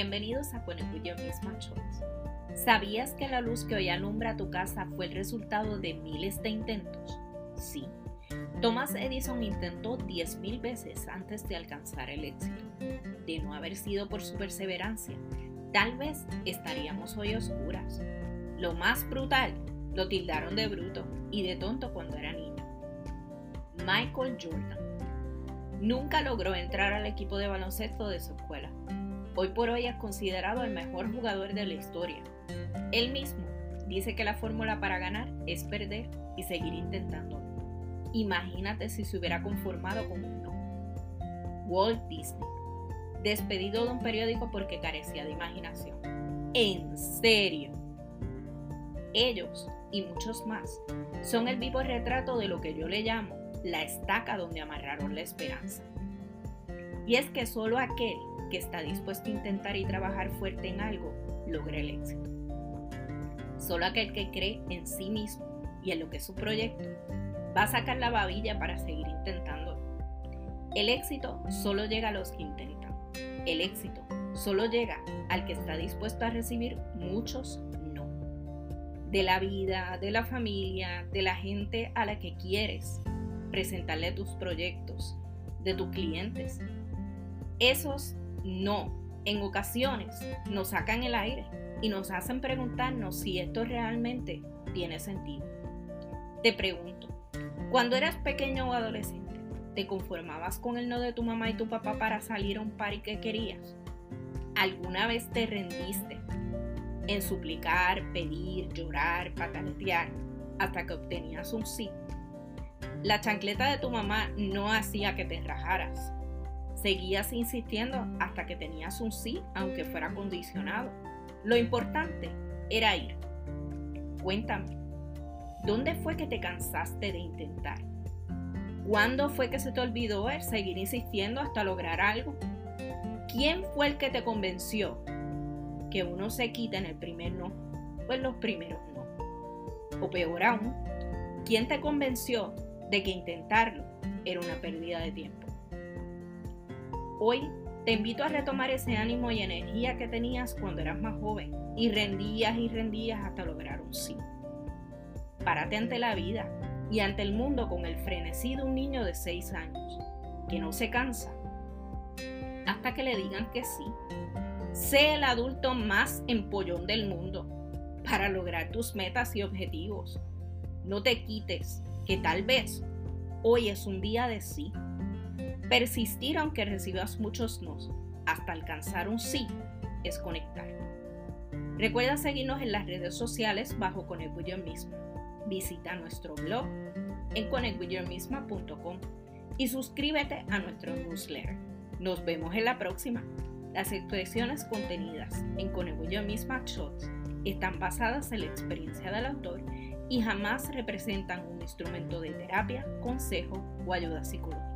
Bienvenidos a Conecullo Misma Shots. ¿Sabías que la luz que hoy alumbra tu casa fue el resultado de miles de intentos? Sí. Thomas Edison intentó 10.000 veces antes de alcanzar el éxito. De no haber sido por su perseverancia, tal vez estaríamos hoy oscuras. Lo más brutal, lo tildaron de bruto y de tonto cuando era niño. Michael Jordan. Nunca logró entrar al equipo de baloncesto de su escuela Hoy por hoy es considerado el mejor jugador de la historia. Él mismo dice que la fórmula para ganar es perder y seguir intentándolo. Imagínate si se hubiera conformado con un no. Walt Disney, despedido de un periódico porque carecía de imaginación. En serio. Ellos y muchos más son el vivo retrato de lo que yo le llamo la estaca donde amarraron la esperanza. Y es que solo aquel que está dispuesto a intentar y trabajar fuerte en algo, logra el éxito. Solo aquel que cree en sí mismo y en lo que es su proyecto, va a sacar la babilla para seguir intentando. El éxito solo llega a los que intentan. El éxito solo llega al que está dispuesto a recibir muchos no. De la vida, de la familia, de la gente a la que quieres presentarle tus proyectos, de tus clientes. Esos no, en ocasiones nos sacan el aire y nos hacen preguntarnos si esto realmente tiene sentido. Te pregunto, cuando eras pequeño o adolescente, ¿te conformabas con el no de tu mamá y tu papá para salir a un party que querías? ¿Alguna vez te rendiste en suplicar, pedir, llorar, pataletear hasta que obtenías un sí? La chancleta de tu mamá no hacía que te rajaras, Seguías insistiendo hasta que tenías un sí, aunque fuera condicionado. Lo importante era ir. Cuéntame, ¿dónde fue que te cansaste de intentar? ¿Cuándo fue que se te olvidó el seguir insistiendo hasta lograr algo? ¿Quién fue el que te convenció que uno se quita en el primer no o en los primeros no? O peor aún, ¿quién te convenció de que intentarlo era una pérdida de tiempo? Hoy te invito a retomar ese ánimo y energía que tenías cuando eras más joven y rendías y rendías hasta lograr un sí. Párate ante la vida y ante el mundo con el frenesí de un niño de 6 años, que no se cansa hasta que le digan que sí. Sé el adulto más empollón del mundo para lograr tus metas y objetivos. No te quites, que tal vez hoy es un día de sí. Persistir aunque recibas muchos nos hasta alcanzar un sí es conectar. Recuerda seguirnos en las redes sociales bajo Conecto Misma. Visita nuestro blog en conectwithyourmisma.com y suscríbete a nuestro newsletter. Nos vemos en la próxima. Las expresiones contenidas en Conecto Misma Shots están basadas en la experiencia del autor y jamás representan un instrumento de terapia, consejo o ayuda psicológica.